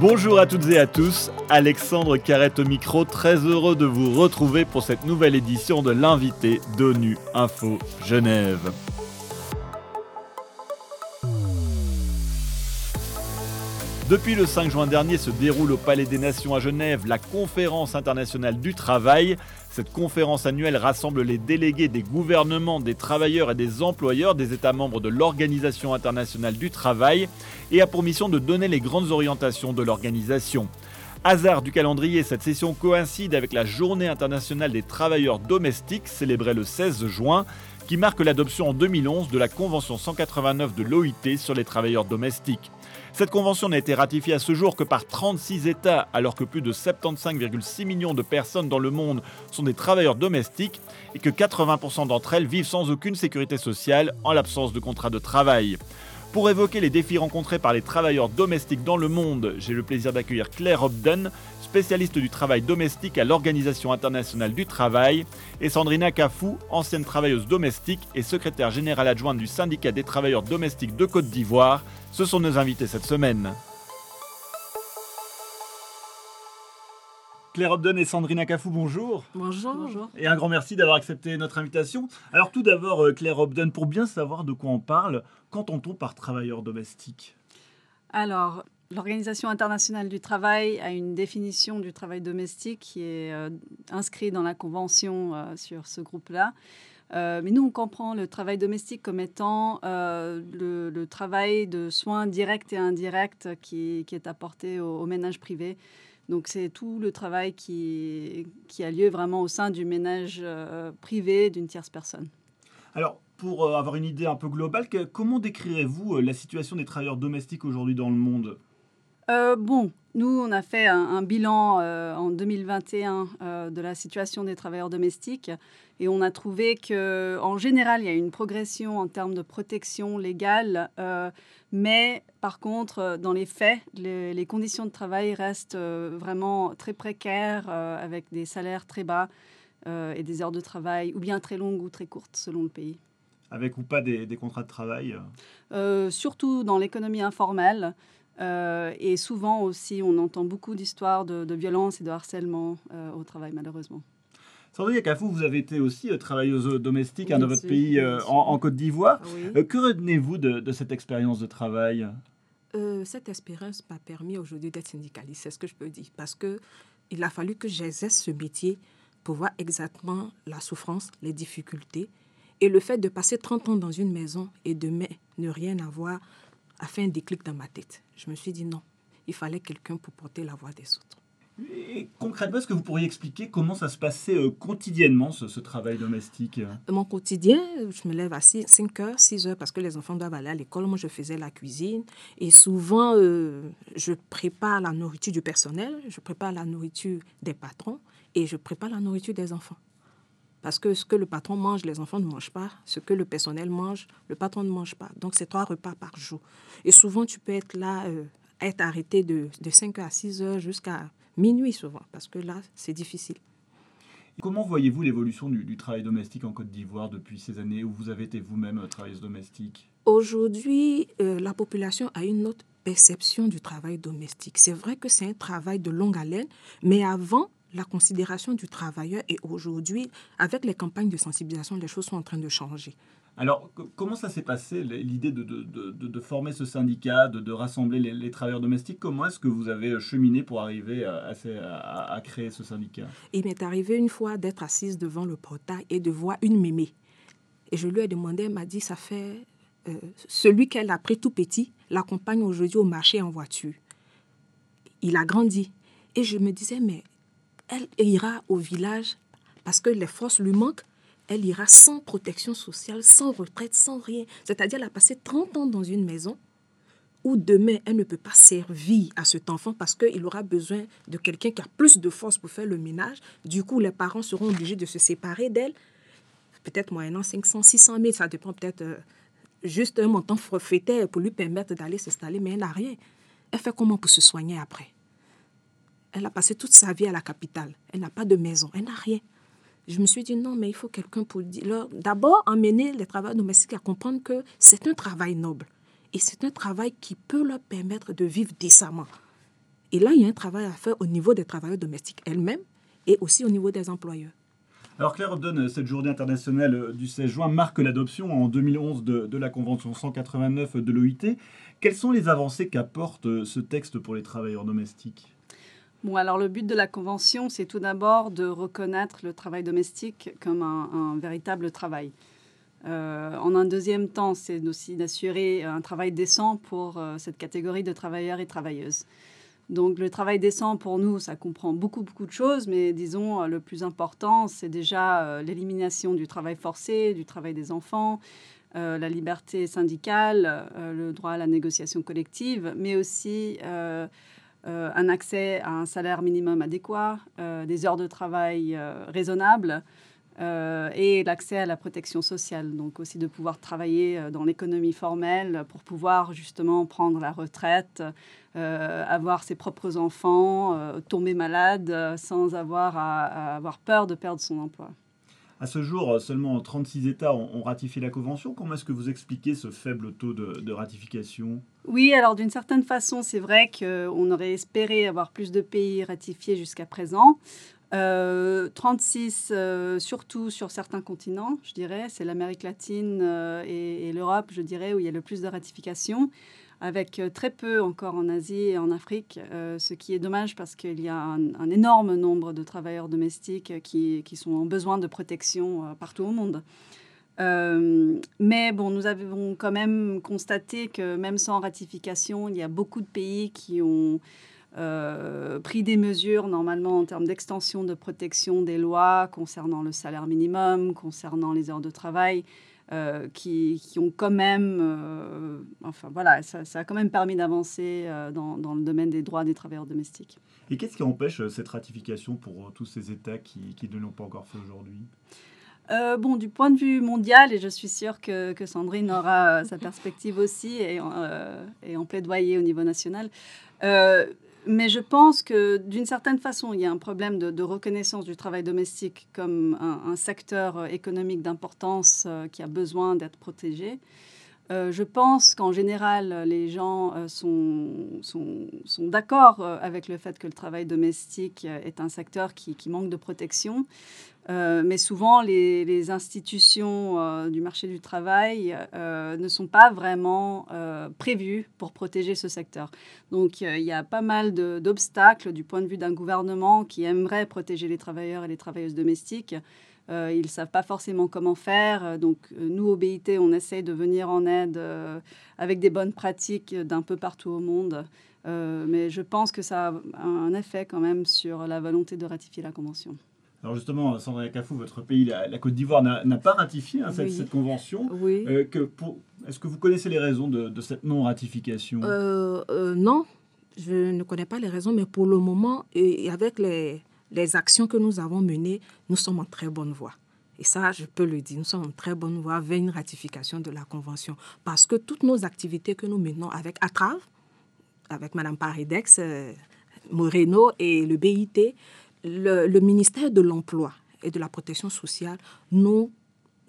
Bonjour à toutes et à tous, Alexandre Carrette au micro, très heureux de vous retrouver pour cette nouvelle édition de l'invité d'ONU Info Genève. Depuis le 5 juin dernier se déroule au Palais des Nations à Genève la conférence internationale du travail. Cette conférence annuelle rassemble les délégués des gouvernements, des travailleurs et des employeurs des États membres de l'Organisation internationale du travail et a pour mission de donner les grandes orientations de l'organisation. Hasard du calendrier, cette session coïncide avec la Journée internationale des travailleurs domestiques célébrée le 16 juin qui marque l'adoption en 2011 de la Convention 189 de l'OIT sur les travailleurs domestiques. Cette convention n'a été ratifiée à ce jour que par 36 États, alors que plus de 75,6 millions de personnes dans le monde sont des travailleurs domestiques et que 80% d'entre elles vivent sans aucune sécurité sociale en l'absence de contrat de travail. Pour évoquer les défis rencontrés par les travailleurs domestiques dans le monde, j'ai le plaisir d'accueillir Claire Hobden, spécialiste du travail domestique à l'Organisation internationale du travail, et Sandrina Kafou, ancienne travailleuse domestique et secrétaire générale adjointe du syndicat des travailleurs domestiques de Côte d'Ivoire. Ce sont nos invités cette semaine. Claire Hobden et Sandrina Kafou, bonjour. Bonjour. bonjour. Et un grand merci d'avoir accepté notre invitation. Alors tout d'abord, euh, Claire Hobden, pour bien savoir de quoi on parle, qu'entend-on par travailleur domestique? Alors, L'Organisation internationale du travail a une définition du travail domestique qui est euh, inscrite dans la convention euh, sur ce groupe-là. Euh, mais nous, on comprend le travail domestique comme étant le, travail de soins directs et indirects qui, est apporté au, ménage privé. Donc c'est tout le travail qui, qui, a lieu vraiment au sein du ménage privé d'une tierce personne. Alors, pour avoir une idée un peu globale, comment décrirez-vous la situation des travailleurs domestiques aujourd'hui dans le monde? Euh, bon, nous, on a fait un, bilan euh, en 2021 euh, de la situation des travailleurs domestiques et on a trouvé que, en général, il y a une progression en termes de protection légale, mais par contre, dans les faits, les, conditions de travail restent vraiment très précaires avec des salaires très bas et des heures de travail ou bien très longues ou très courtes selon le pays. Avec ou pas des contrats de travail Surtout dans l'économie informelle. Euh, et souvent aussi, on entend beaucoup d'histoires de, violence et de harcèlement euh, au travail, malheureusement. Sandrine Cafou, vous avez été aussi euh, travailleuse domestique hein, dans votre pays en, Côte d'Ivoire. que retenez-vous de, cette expérience de travail? Cette expérience m'a permis aujourd'hui d'être syndicaliste, c'est ce que je peux dire. Parce qu'il a fallu que j'exerce ce métier pour voir exactement la souffrance, les difficultés. Et le fait de passer 30 ans dans une maison et de ne rien avoir a fait un déclic dans ma tête. Je me suis dit non, il fallait quelqu'un pour porter la voix des autres. Et concrètement, est-ce que vous pourriez expliquer comment ça se passait euh, quotidiennement, ce, travail domestique euh? Mon quotidien, je me lève à 5 heures, 6 heures, parce que les enfants doivent aller à l'école. Moi, je faisais la cuisine. Et souvent, euh, je prépare la nourriture du personnel, je prépare la nourriture des patrons et je prépare la nourriture des enfants. Parce que ce que le patron mange, les enfants ne mangent pas. Ce que le personnel mange, le patron ne mange pas. Donc, c'est trois repas par jour. Et souvent, tu peux être là, euh, être arrêté de, de 5 à 6 heures jusqu'à minuit souvent, parce que là, c'est difficile. Comment voyez-vous l'évolution du, travail domestique en Côte d'Ivoire depuis ces années où vous avez été vous-même euh, travailleuse domestique? Aujourd'hui, euh, la population a une autre perception du travail domestique. C'est vrai que c'est un travail de longue haleine, mais avant, la considération du travailleur et aujourd'hui, avec les campagnes de sensibilisation, les choses sont en train de changer. Alors, comment ça s'est passé, l'idée de, de, de, former ce syndicat, de, rassembler les, travailleurs domestiques? Comment est-ce que vous avez cheminé pour arriver à, à, créer ce syndicat? Il m'est arrivé une fois d'être assise devant le portail et de voir une mémé. Et je lui ai demandé, elle m'a dit, ça fait... Euh, celui qu'elle a pris tout petit l'accompagne aujourd'hui au marché en voiture. Il a grandi. Et je me disais, mais elle ira au village parce que les forces lui manquent. Elle ira sans protection sociale, sans retraite, sans rien. C'est-à-dire, elle a passé 30 ans dans une maison où demain, elle ne peut pas servir à cet enfant parce qu'il aura besoin de quelqu'un qui a plus de force pour faire le ménage. Du coup, les parents seront obligés de se séparer d'elle. Peut-être moyennant 500, 600 000, ça dépend peut-être euh, juste un montant forfaitaire pour lui permettre d'aller s'installer, mais elle n'a rien. Elle fait comment pour se soigner après? Elle a passé toute sa vie à la capitale. Elle n'a pas de maison, elle n'a rien. Je me suis dit non, mais il faut quelqu'un pour dire. D'abord, emmener les travailleurs domestiques à comprendre que c'est un travail noble. Et c'est un travail qui peut leur permettre de vivre décemment. Et là, il y a un travail à faire au niveau des travailleurs domestiques elles-mêmes et aussi au niveau des employeurs. Alors Claire Obden, cette journée internationale du 16 juin marque l'adoption en 2011 de, de, la Convention 189 de l'OIT. Quelles sont les avancées qu'apporte ce texte pour les travailleurs domestiques? Bon, alors le but de la Convention, c'est tout d'abord de reconnaître le travail domestique comme un, véritable travail. Euh, en un deuxième temps, c'est aussi d'assurer un travail décent pour euh, cette catégorie de travailleurs et travailleuses. Donc le travail décent pour nous, ça comprend beaucoup, beaucoup de choses, mais disons, euh, le plus important, c'est déjà l'élimination du travail forcé, du travail des enfants, la liberté syndicale, le droit à la négociation collective, mais aussi euh, un accès à un salaire minimum adéquat, euh, des heures de travail euh, raisonnables et l'accès à la protection sociale. Donc aussi de pouvoir travailler dans l'économie formelle pour pouvoir justement prendre la retraite, avoir ses propres enfants, tomber malade sans avoir à avoir peur de perdre son emploi. À ce jour, seulement 36 États ont, ratifié la Convention. Comment est-ce que vous expliquez ce faible taux de, ratification? Oui, alors d'une certaine façon, c'est vrai qu'on aurait espéré avoir plus de pays ratifiés jusqu'à présent. Euh, 36, euh, surtout sur certains continents, je dirais. C'est l'Amérique latine euh, et, et l'Europe, je dirais, où il y a le plus de ratifications, avec euh, très peu encore en Asie et en Afrique, euh, ce qui est dommage parce qu'il y a un, énorme nombre de travailleurs domestiques qui, qui sont en besoin de protection euh, partout au monde. Euh, mais bon, nous avons quand même constaté que même sans ratification, il y a beaucoup de pays qui ont euh, pris des mesures normalement en termes d'extension de protection des lois concernant le salaire minimum, concernant les heures de travail, euh, qui, qui, ont quand même, euh, enfin voilà, ça, ça, a quand même permis d'avancer euh, dans, dans, le domaine des droits des travailleurs domestiques. Et qu'est-ce qui empêche cette ratification pour tous ces États qui, qui ne l'ont pas encore fait aujourd'hui? Euh, bon, du point de vue mondial, et je suis sûre que, que Sandrine aura sa perspective aussi et, euh, et en plaidoyer au niveau national, mais je pense que d'une certaine façon, il y a un problème de, reconnaissance du travail domestique comme un, secteur économique d'importance euh, qui a besoin d'être protégé. Euh, je pense qu'en général, les gens euh, sont, sont, sont d'accord euh, avec le fait que le travail domestique est un secteur qui, qui manque de protection. Euh, mais souvent, les, institutions euh, du marché du travail euh, ne sont pas vraiment prévues pour protéger ce secteur. Donc, il y a pas mal d'obstacles du point de vue d'un gouvernement qui aimerait protéger les travailleurs et les travailleuses domestiques. Ils ne savent pas forcément comment faire. Donc, nous, au BIT, on essaye de venir en aide avec des bonnes pratiques d'un peu partout au monde. Mais je pense que ça a un effet quand même sur la volonté de ratifier la Convention. Alors justement, Sandra Cafou, votre pays, la, la Côte d'Ivoire, n'a pas ratifié hein, cette, oui. cette, convention. Oui. Euh, Est-ce que vous connaissez les raisons de, de cette non-ratification? Euh, euh, Non, je ne connais pas les raisons, mais pour le moment, et avec les, les actions que nous avons menées, nous sommes en très bonne voie. Et ça, je peux le dire, nous sommes en très bonne voie vers une ratification de la Convention. Parce que toutes nos activités que nous menons avec ATRAV, avec Mme Paridex, euh, Moreno et le BIT, le, le ministère de l'Emploi et de la Protection sociale nous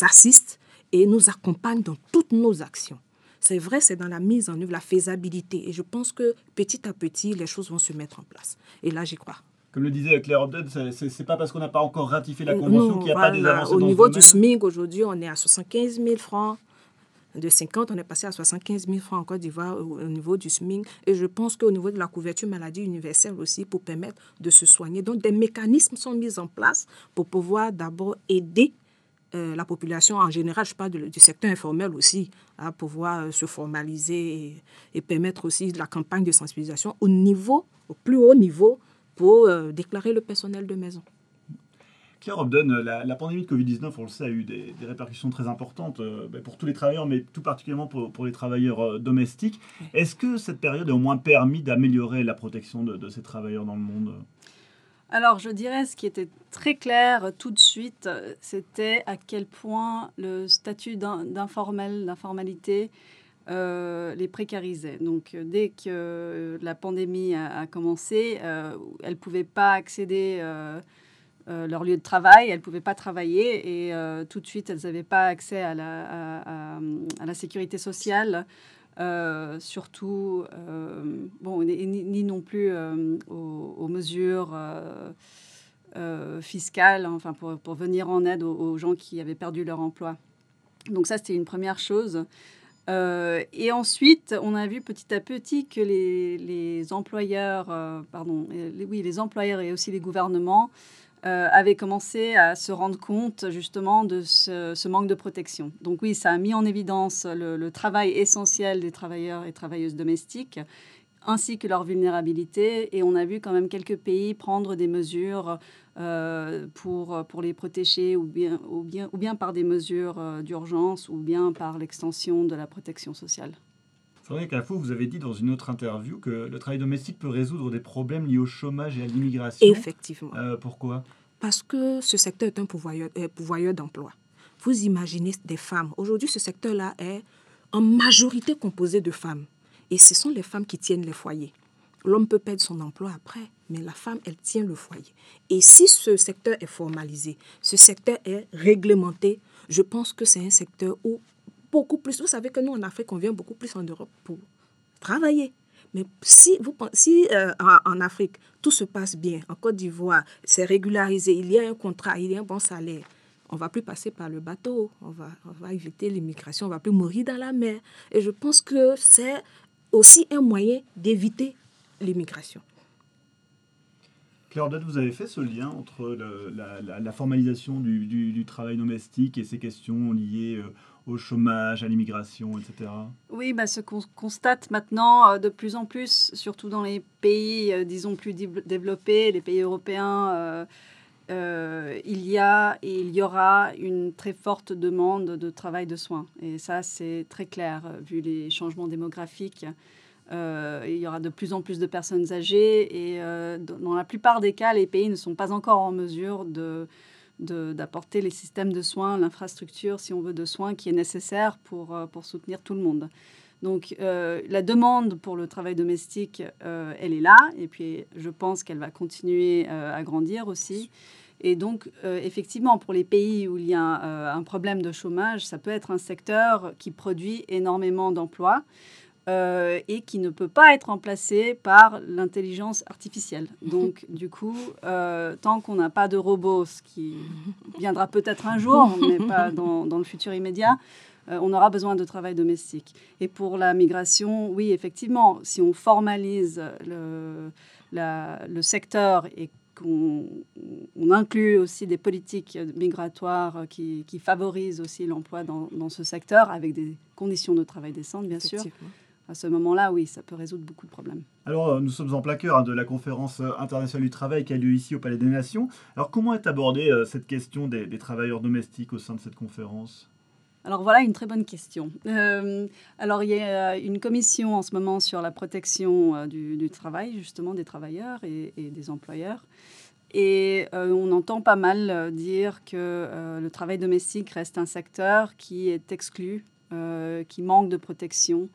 assiste et nous accompagne dans toutes nos actions. C'est vrai, c'est dans la mise en œuvre, la faisabilité. Et je pense que petit à petit, les choses vont se mettre en place. Et là, j'y crois. Comme le disait Claire Obden, c'est pas parce qu'on n'a pas encore ratifié la Convention qu'il n'y a voilà, pas des avancées Au dans niveau ce du SMIC, aujourd'hui, on est à 75 000 francs. De 50, on est passé à 75 000 francs en Côte d'Ivoire au, au, niveau du SMIC. Et je pense qu'au niveau de la couverture maladie universelle aussi, pour permettre de se soigner. Donc, des mécanismes sont mis en place pour pouvoir d'abord aider euh, la population en général, je parle du secteur informel aussi, à pouvoir euh, se formaliser et, et, permettre aussi la campagne de sensibilisation au niveau, au plus haut niveau, pour euh, déclarer le personnel de maison. Claire Obden, la, la, pandémie de Covid-19, on le sait, a eu des, des répercussions très importantes euh, pour tous les travailleurs, mais tout particulièrement pour, pour les travailleurs euh, domestiques. Est-ce que cette période a au moins permis d'améliorer la protection de, de, ces travailleurs dans le monde? Alors, je dirais ce qui était très clair tout de suite, c'était à quel point le statut d'informel, d'informalité, euh, les précarisait. Donc, dès que la pandémie a, a commencé, euh, elles ne pouvaient pas accéder euh, euh, leur lieu de travail, elles ne pouvaient pas travailler et euh, tout de suite, elles n'avaient pas accès à la, à, la sécurité sociale. surtout, bon, ni, non plus aux, mesures fiscales, enfin, pour, pour, venir en aide aux, gens qui avaient perdu leur emploi. Donc ça, c'était une première chose. et ensuite, on a vu petit à petit que les, les employeurs, pardon, oui, les employeurs et aussi les gouvernements euh, avaient commencé à se rendre compte justement de ce, manque de protection. Donc oui, ça a mis en évidence le, travail essentiel des travailleurs et travailleuses domestiques ainsi que leur vulnérabilité. Et on a vu quand même quelques pays prendre des mesures euh, pour, les protéger, ou bien par des mesures euh, d'urgence, ou bien par l'extension de la protection sociale. Frédéric Cafou, vous avez dit dans une autre interview que le travail domestique peut résoudre des problèmes liés au chômage et à l'immigration. Effectivement. Euh, pourquoi? Parce que ce secteur est un pourvoyeur, pourvoyeur d'emploi. Vous imaginez des femmes. Aujourd'hui, ce secteur-là est en majorité composé de femmes. Et ce sont les femmes qui tiennent les foyers. L'homme peut perdre son emploi après, mais la femme, elle tient le foyer. Et si ce secteur est formalisé, ce secteur est réglementé, je pense que c'est un secteur où beaucoup plus. Vous savez que nous, en Afrique, on vient beaucoup plus en Europe pour travailler. Mais si, vous, si euh, en, Afrique, tout se passe bien, en Côte d'Ivoire, c'est régularisé, il y a un contrat, il y a un bon salaire, on va plus passer par le bateau, on va, éviter l'immigration, on va plus mourir dans la mer. Et je pense que c'est aussi un moyen d'éviter l'immigration. Claire vous avez fait ce lien entre la, formalisation du, du, travail domestique et ces questions liées euh, au chômage, à l'immigration, etc. Oui, bah, ce qu'on constate maintenant euh, de plus en plus, surtout dans les pays, euh, disons, plus développés, les pays européens, euh, il y a et il y aura une très forte demande de travail de soins. Et ça, c'est très clair, vu les changements démographiques. il y aura de plus en plus de personnes âgées et dans la plupart des cas, les pays ne sont pas encore en mesure de d'apporter les systèmes de soins, l'infrastructure, si on veut, de soins qui est nécessaire pour, euh, pour soutenir tout le monde. Donc euh, la demande pour le travail domestique, euh, elle est là, et puis je pense qu'elle va continuer à grandir aussi. Et donc, effectivement, pour les pays où il y a un problème de chômage, ça peut être un secteur qui produit énormément d'emplois. Euh, et qui ne peut pas être remplacé par l'intelligence artificielle. Donc, du coup, euh, tant qu'on n'a pas de robot, ce qui viendra peut-être un jour, mais pas dans, dans le futur immédiat, euh, on aura besoin de travail domestique. Et pour la migration, oui, effectivement, si on formalise le, le secteur et qu'on on inclut aussi des politiques migratoires qui, qui favorisent aussi l'emploi dans, dans, ce secteur avec des conditions de travail décentes, bien sûr à ce moment-là, oui, ça peut résoudre beaucoup de problèmes. Alors, euh, nous sommes en plein cœur hein, de la conférence euh, internationale du travail qui a lieu ici au Palais des Nations. Alors, comment est abordée euh, cette question des, travailleurs domestiques au sein de cette conférence? Alors voilà une très bonne question. alors il y a une commission en ce moment sur la protection du, travail, justement des travailleurs et, des employeurs. Et on entend pas mal dire que le travail domestique reste un secteur qui est exclu, qui manque de protection.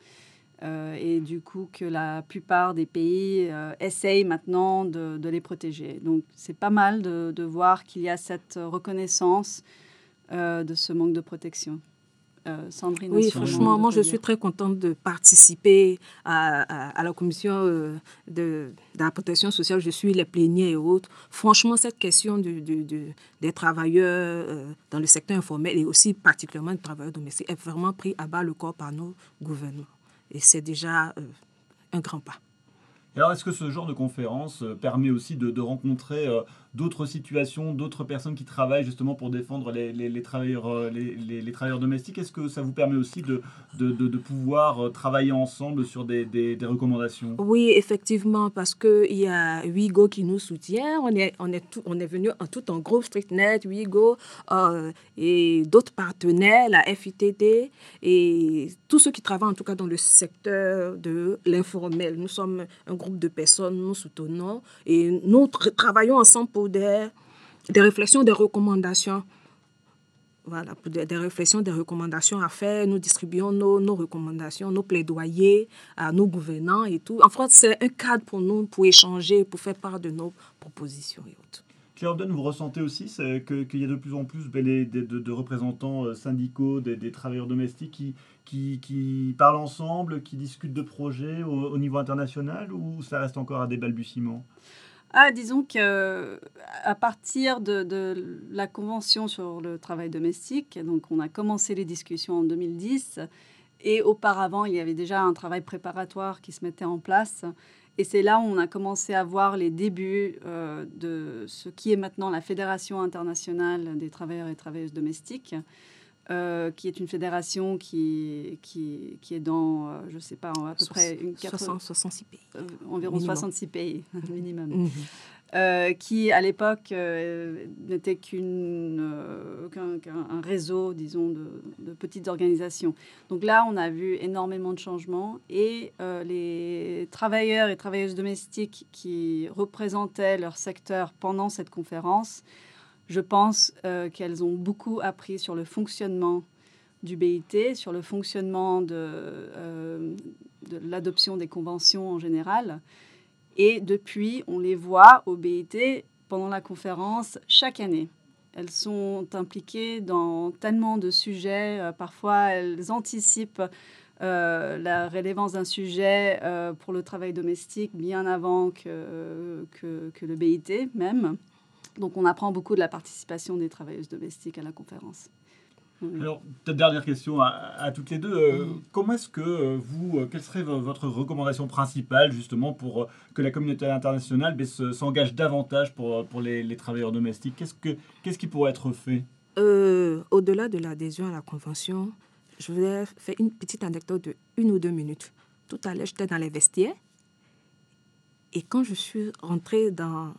Euh, et du coup que la plupart des pays euh, essayent maintenant de, de, les protéger. Donc c'est pas mal de, de voir qu'il y a cette reconnaissance euh, de ce manque de protection. Sandrine oui, franchement, moi je suis très contente de participer à, à, la commission de, de, la protection sociale. Je suis les pléniers et autres. Franchement, cette question du, des travailleurs dans le secteur informel et aussi particulièrement des travailleurs domestiques est vraiment pris à bas le corps par nos gouvernements. Et c'est déjà euh, un grand pas. alors, est-ce que ce genre de conférence euh, permet aussi de, rencontrer euh, d'autres situations, d'autres personnes qui travaillent justement pour défendre les, les, travailleurs, euh, les, les, travailleurs domestiques. Est-ce que ça vous permet aussi de, de, de, pouvoir euh, travailler ensemble sur des, des, recommandations? Oui, effectivement, parce qu'il y a Wigo qui nous soutient. On est, on est, tout, on est venu en tout en groupe, StreetNet, Wigo euh, et d'autres partenaires, la FITD et tous ceux qui travaillent en tout cas dans le secteur de l'informel. Nous sommes un groupe de personnes, nous soutenons et nous travaillons ensemble pour des, des réflexions, des recommandations. Voilà, des, réflexions, des recommandations à faire. Nous distribuons nos, nos, recommandations, nos plaidoyers à nos gouvernants et tout. En fait, c'est un cadre pour nous pour échanger, pour faire part de nos propositions et autres. Claire vous ressentez aussi qu'il y a de plus en plus ben, de, représentants euh, syndicaux des, travailleurs domestiques qui, qui, parlent ensemble, qui discutent de projets au, niveau international ou ça reste encore à des balbutiements? Ah, disons que à partir de, de, la convention sur le travail domestique, donc on a commencé les discussions en 2010, et auparavant il y avait déjà un travail préparatoire qui se mettait en place. Et c'est là où on a commencé à voir les débuts euh, de ce qui est maintenant la Fédération internationale des travailleurs et travailleuses domestiques, euh, qui est une fédération qui, qui, qui est dans, euh, je ne sais pas, à peu près une 66 pays. environ 66 pays minimum. Mhm. Euh, qui à l'époque euh, n'était euh, qu'un, réseau, disons, de, petites organisations. Donc là, on a vu énormément de changements et les travailleurs et travailleuses domestiques qui représentaient leur secteur pendant cette conférence, je pense qu'elles ont beaucoup appris sur le fonctionnement du BIT, sur le fonctionnement de, de l'adoption des conventions en général. Et depuis, on les voit au BIT pendant la conférence chaque année. Elles sont impliquées dans tellement de sujets. Euh, parfois, elles anticipent euh, la rélevance d'un sujet euh, pour le travail domestique bien avant que, que, le BIT même. Donc on apprend beaucoup de la participation des travailleuses domestiques à la conférence. Alors, peut-être dernière question à, toutes les deux. Euh, comment est-ce que euh, vous, euh, quelle serait votre recommandation principale justement pour que la communauté internationale ben, s'engage davantage pour, pour les, travailleurs domestiques? Qu'est-ce, que, qu'est-ce qui pourrait être fait? Au-delà de l'adhésion à la convention, je voudrais faire une petite anecdote de une ou deux minutes. Tout à l'heure, j'étais dans les vestiaires et quand je suis rentrée dans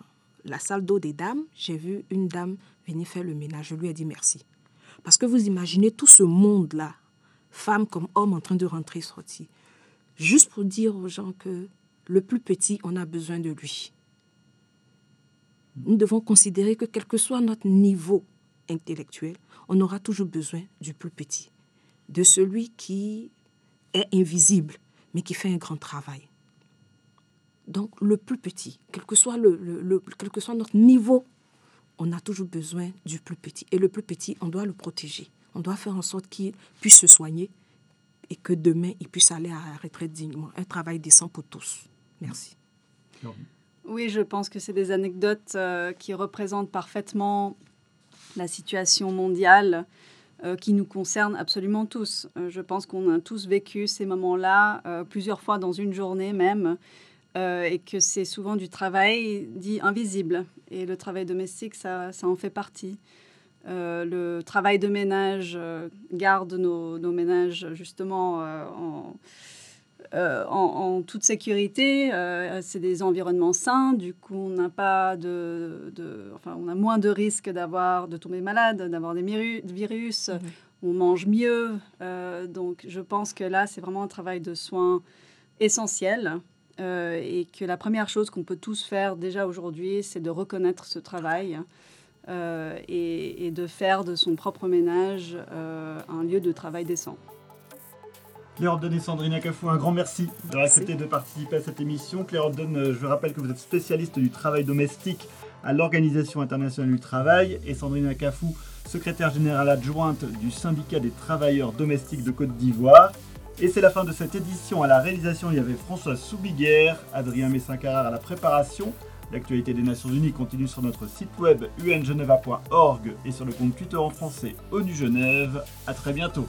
la salle d'eau des dames, j'ai vu une dame venir faire le ménage. Je lui ai dit merci. Parce que vous imaginez tout ce monde-là, femmes comme hommes en train de rentrer et sortir, juste pour dire aux gens que le plus petit, on a besoin de lui. Nous devons considérer que quel que soit notre niveau intellectuel, on aura toujours besoin du plus petit, de celui qui est invisible, mais qui fait un grand travail. Donc le plus petit, quel que soit, le, quel que soit notre niveau on a toujours besoin du plus petit. Et le plus petit, on doit le protéger. On doit faire en sorte qu'il puisse se soigner et que demain, il puisse aller à la retraite dignement. Un travail décent pour tous. Merci. Oui, je pense que c'est des anecdotes euh, qui représentent parfaitement la situation mondiale euh, qui nous concerne absolument tous. Euh, je pense qu'on a tous vécu ces moments-là plusieurs fois dans une journée même. Euh, et que c'est souvent du travail dit invisible. Et le travail domestique, ça, ça en fait partie. Euh, le travail de ménage euh, garde nos, nos, ménages justement en, en, toute sécurité. c'est des environnements sains, du coup on n'a pas de, de, enfin on a moins de risques d'avoir de tomber malade, d'avoir des virus. Mhm. On mange mieux, donc je pense que là c'est vraiment un travail de soins essentiel. Euh, et que la première chose qu'on peut tous faire déjà aujourd'hui, c'est de reconnaître ce travail euh, et, de faire de son propre ménage euh, un lieu de travail décent. Claire Obden et Sandrine Acafou, un grand merci d'avoir accepté de participer à cette émission. Claire Obden, je rappelle que vous êtes spécialiste du travail domestique à l'Organisation internationale du travail et Sandrine Acafou, secrétaire générale adjointe du syndicat des travailleurs domestiques de Côte d'Ivoire. Et c'est la fin de cette édition. À la réalisation, il y avait François Soubiguerre, Adrien Messin-Carrard à la préparation. L'actualité des Nations Unies continue sur notre site web ungeneva.org et sur le compte Twitter en français ONU Genève. A très bientôt.